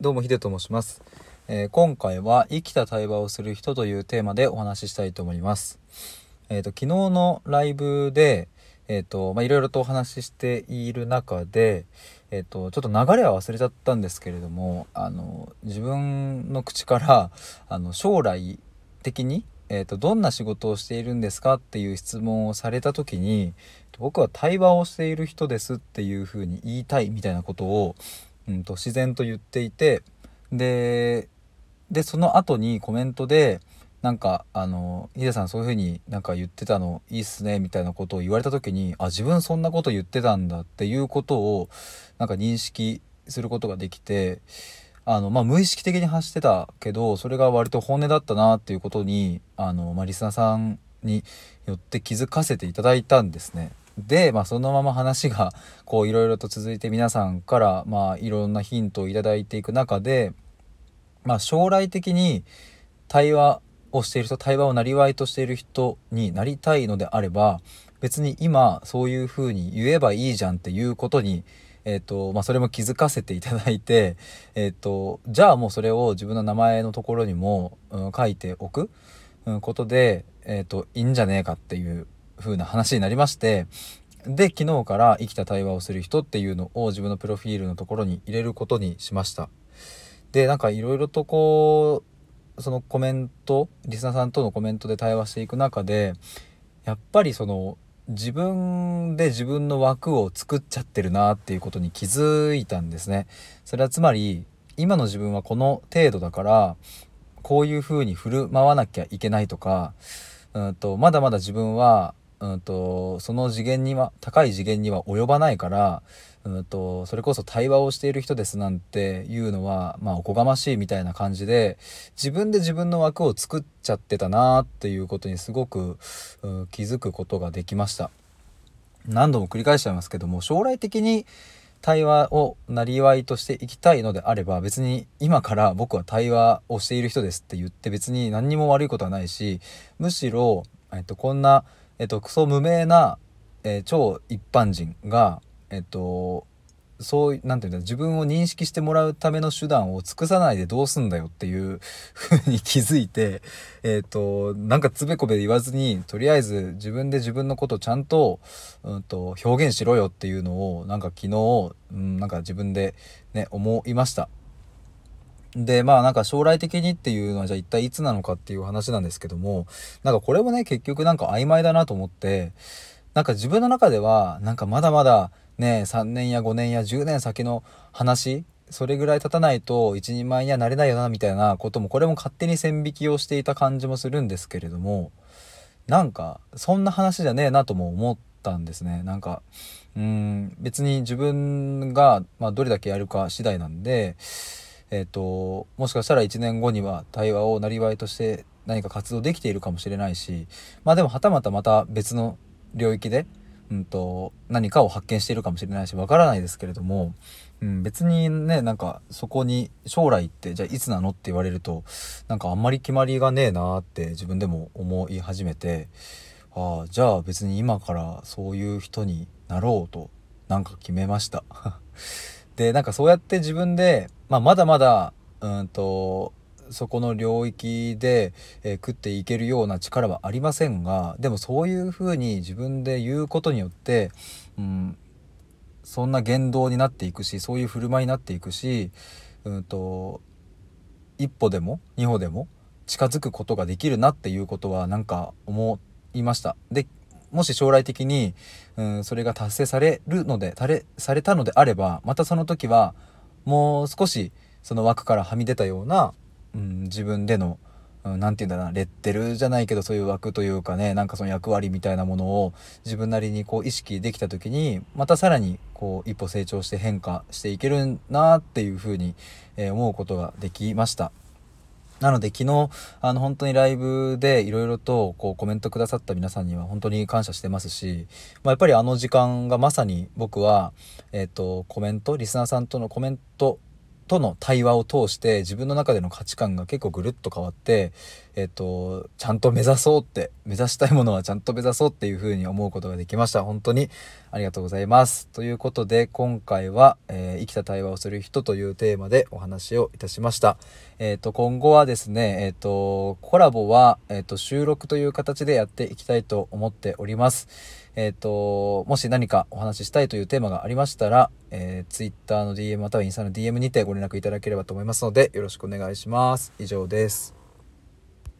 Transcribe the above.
どうもヒデと申します、えー今回は生きた対話をする人というテーマでお話ししたいと思います。えっ、と昨日のライブでえっ、とまいろいろとお話ししている中でえっ、とちょっと流れは忘れちゃったんですけれどもあの自分の口からあの将来的にえー、とどんな仕事をしているんですかっていう質問をされた時に僕は対話をしている人ですっていうふうに言いたいみたいなことを、うん、と自然と言っていてででその後にコメントでなんかあのヒデさんそういうふうになんか言ってたのいいっすねみたいなことを言われた時にあ自分そんなこと言ってたんだっていうことをなんか認識することができてあの、まあ、無意識的に発してたけどそれが割と本音だったなっていうことにあの、まあ、リスナーさんによって気づかせていただいたんですね。で、まあ、そのまま話がこういろいろと続いて皆さんからまあいろんなヒントをいただいていく中で、まあ、将来的に対話をしている人対話をなりわいとしている人になりたいのであれば別に今そういうふうに言えばいいじゃんっていうことにえーとまあ、それも気づかせていただいて、えーとじゃあもうそれを自分の名前のところにも、うん、書いておく、うん、ことで、えーといいんじゃねえかっていう風な話になりましてで昨日から生きた対話をする人っていうのを自分のプロフィールのところに入れることにしました。でなんかいろいろとこうそのコメントリスナーさんとのコメントで対話していく中でやっぱりその自分で自分の枠を作っちゃってるなっていうことに気づいたんですね。それはつまり今の自分はこの程度だからこういう風に振る舞わなきゃいけないとかうんとまだまだ自分はうんとその次元には高い次元には及ばないからうんとそれこそ対話をしている人ですなんていうのはまあおこがましいみたいな感じで自分で自分の枠を作っちゃってたなっていうことにすごく、うん気づくことができました。何度も繰り返しちゃいますけども将来的に対話をなりわいとしていきたいのであれば別に今から僕は対話をしている人ですって言って別に何にも悪いことはないしむしろ、えっと、こんな、えっと、クソ無名な、えー超一般人がえっとそうなんていうんだ自分を認識してもらうための手段を尽くさないでどうすんだよっていう 風に気づいてえっ、となんかつべこべ言わずにとりあえず自分で自分のことちゃんと,、うん、と表現しろよっていうのをなんか昨日、うん、なんか自分でね思いました。でまあなんか将来的にっていうのはじゃあ一体いつなのかっていう話なんですけどもなんかこれもね結局なんか曖昧だなと思ってなんか自分の中ではなんかまだまだね3年や5年や10年先の話それぐらい経たないと一人前にはなれないよなみたいなこともこれも勝手に線引きをしていた感じもするんですけれどもなんかそんな話じゃねえなとも思ったんですね。なんかうん別に自分が、まあ、どれだけやるか次第なんでえっ、ともしかしたら1年後には対話をなりわいとして何か活動できているかもしれないしまあでもはたまたまた別の領域で、うん、と何かを発見しているかもしれないしわからないですけれども、うん、別にねなんかそこに将来ってじゃあいつなの？って言われるとなんかあんまり決まりがねえなって自分でも思い始めてああじゃあ別に今からそういう人になろうとなんか決めました。でなんかそうやって自分で、まあ、まだまだうんとそこの領域で、えー食っていけるような力はありませんがでもそういうふうに自分で言うことによって、うん、そんな言動になっていくしそういう振る舞いになっていくし、うん、と一歩でも二歩でも近づくことができるなっていうことはなんか思いました。でもし将来的に、うん、それが達成されるのでたれされたのであればまたその時はもう少しその枠からはみ出たような、うん、自分での、うん、なて言うんだろうなレッテルじゃないけどそういう枠というかねなんかその役割みたいなものを自分なりにこう意識できた時にまたさらにこう一歩成長して変化していけるなっていうふうに、えー思うことができました。なので昨日あの本当にライブでいろいろとこうコメントくださった皆さんには本当に感謝してますし、まあ、やっぱりあの時間がまさに僕は、えっとコメントリスナーさんとのコメントとの対話を通して自分の中での価値観が結構ぐるっと変わって、えっと、ちゃんと目指そうって、目指したいものはちゃんと目指そうっていうふうに思うことができました。本当にありがとうございます。ということで、今回は、えー、生きた対話をする人というテーマでお話をいたしました。えっ、と、今後はですね、えっ、と、コラボは、えっ、と、収録という形でやっていきたいと思っております。えっ、と、もし何かお話ししたいというテーマがありましたら、えー、Twitter の DM またはインスタの DM にてご連絡いただければと思いますので、よろしくお願いします。以上です。